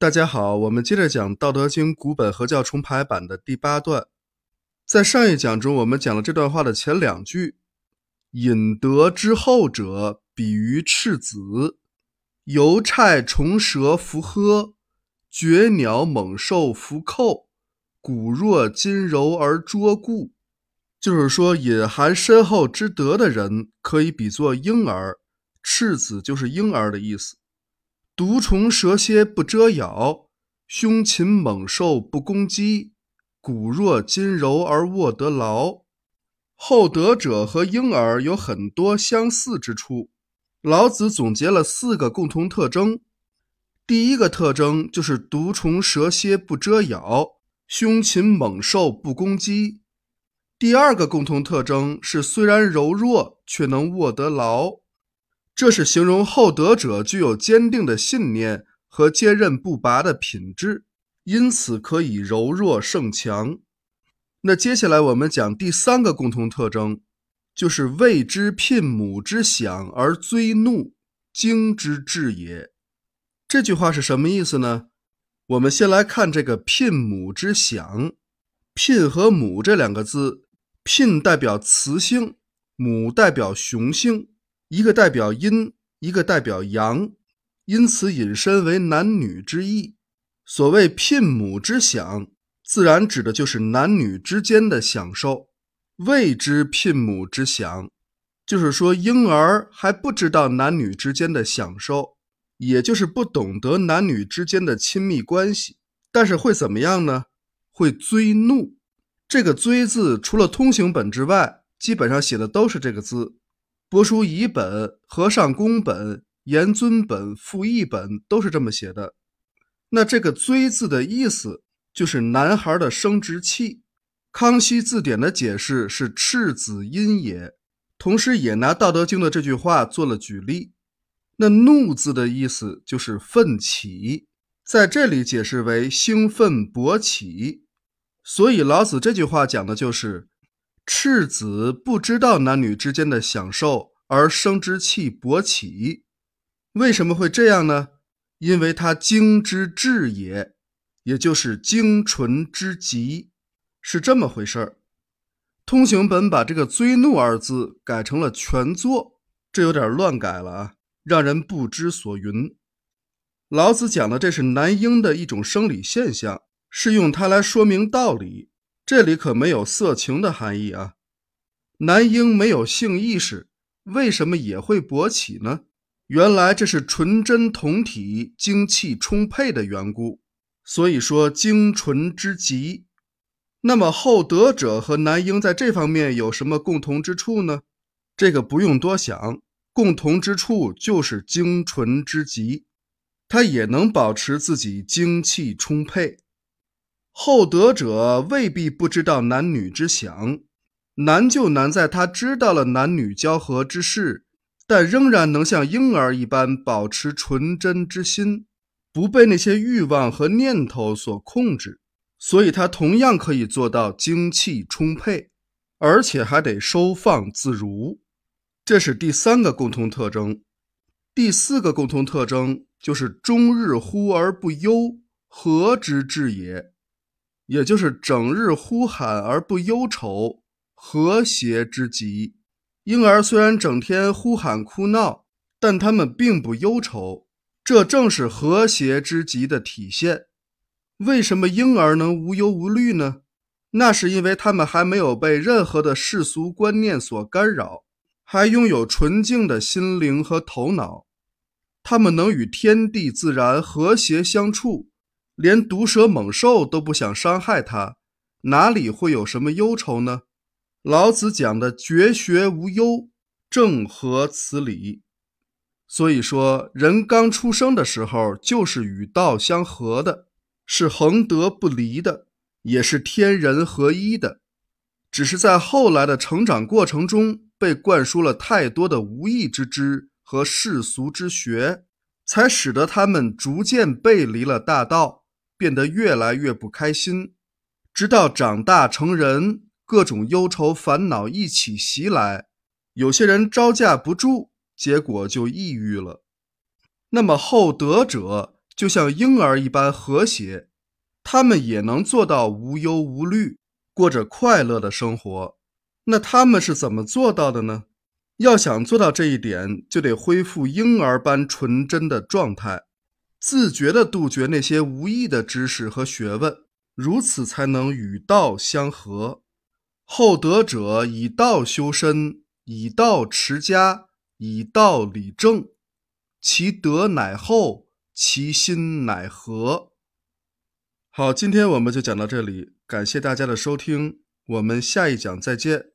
大家好，我们接着讲《道德经》古本合教重排版的第八段。在上一讲中，我们讲了这段话的前两句：“引德之后者，比于赤子；犹差虫蛇伏呵，绝鸟猛兽伏寇，骨若金柔而捉固。”就是说，隐含深厚之德的人，可以比作婴儿。赤子就是婴儿的意思。毒虫蛇蝎不蛰咬，凶禽猛兽不攻击，骨若金柔而握得牢。厚德者和婴儿有很多相似之处。老子总结了四个共同特征。第一个特征就是毒虫蛇蝎不蛰咬，凶禽猛兽不攻击。第二个共同特征是虽然柔弱，却能握得牢。这是形容厚德者具有坚定的信念和坚韧不拔的品质，因此可以柔弱胜强。那接下来我们讲第三个共同特征，就是为之牝母之享而追怒，惊之至也。这句话是什么意思呢？我们先来看这个牝母之享，牝和母这两个字，牝代表雌性，母代表雄性。一个代表阴，一个代表阳，因此引申为男女之意。所谓牝母之享，自然指的就是男女之间的享受。未知牝母之享，就是说婴儿还不知道男女之间的享受，也就是不懂得男女之间的亲密关系。但是会怎么样呢？会追怒。这个“追”字，除了通行本之外，基本上写的都是这个字。帛书乙本、和尚宫本、严尊本、复义本都是这么写的。那这个“追”字的意思就是男孩的生殖器。康熙字典的解释是“赤子阴也”，同时也拿《道德经》的这句话做了举例。那“怒”字的意思就是奋起，在这里解释为兴奋勃起。所以老子这句话讲的就是。赤子不知道男女之间的享受，而生殖器勃起，为什么会这样呢？因为他精之至也，也就是精纯之极，是这么回事儿。通行本把这个“追怒”二字改成了“全作”，这有点乱改了啊，让人不知所云。老子讲的这是男婴的一种生理现象，是用它来说明道理。这里可没有色情的含义啊！男婴没有性意识，为什么也会勃起呢？原来这是纯真同体、精气充沛的缘故。所以说精纯之极。那么厚德者和男婴在这方面有什么共同之处呢？这个不用多想，共同之处就是精纯之极，他也能保持自己精气充沛。厚德者未必不知道男女之享，难就难在他知道了男女交合之事，但仍然能像婴儿一般保持纯真之心，不被那些欲望和念头所控制，所以他同样可以做到精气充沛，而且还得收放自如。这是第三个共同特征。第四个共同特征就是终日呼而不忧，和之至也。也就是整日呼喊而不忧愁，和谐之极。婴儿虽然整天呼喊哭闹，但他们并不忧愁，这正是和谐之极的体现。为什么婴儿能无忧无虑呢？那是因为他们还没有被任何的世俗观念所干扰，还拥有纯净的心灵和头脑，他们能与天地自然和谐相处。连毒蛇猛兽都不想伤害他，哪里会有什么忧愁呢？老子讲的绝学无忧，正合此理。所以说，人刚出生的时候就是与道相合的，是恒德不离的，也是天人合一的。只是在后来的成长过程中，被灌输了太多的无义之知和世俗之学，才使得他们逐渐背离了大道。变得越来越不开心，直到长大成人，各种忧愁烦恼一起袭来，有些人招架不住，结果就抑郁了。那么厚德者就像婴儿一般和谐，他们也能做到无忧无虑，过着快乐的生活。那他们是怎么做到的呢？要想做到这一点，就得恢复婴儿般纯真的状态，自觉地杜绝那些无益的知识和学问，如此才能与道相合。厚德者以道修身，以道持家，以道理政，其德乃厚，其心乃和。好，今天我们就讲到这里，感谢大家的收听，我们下一讲再见。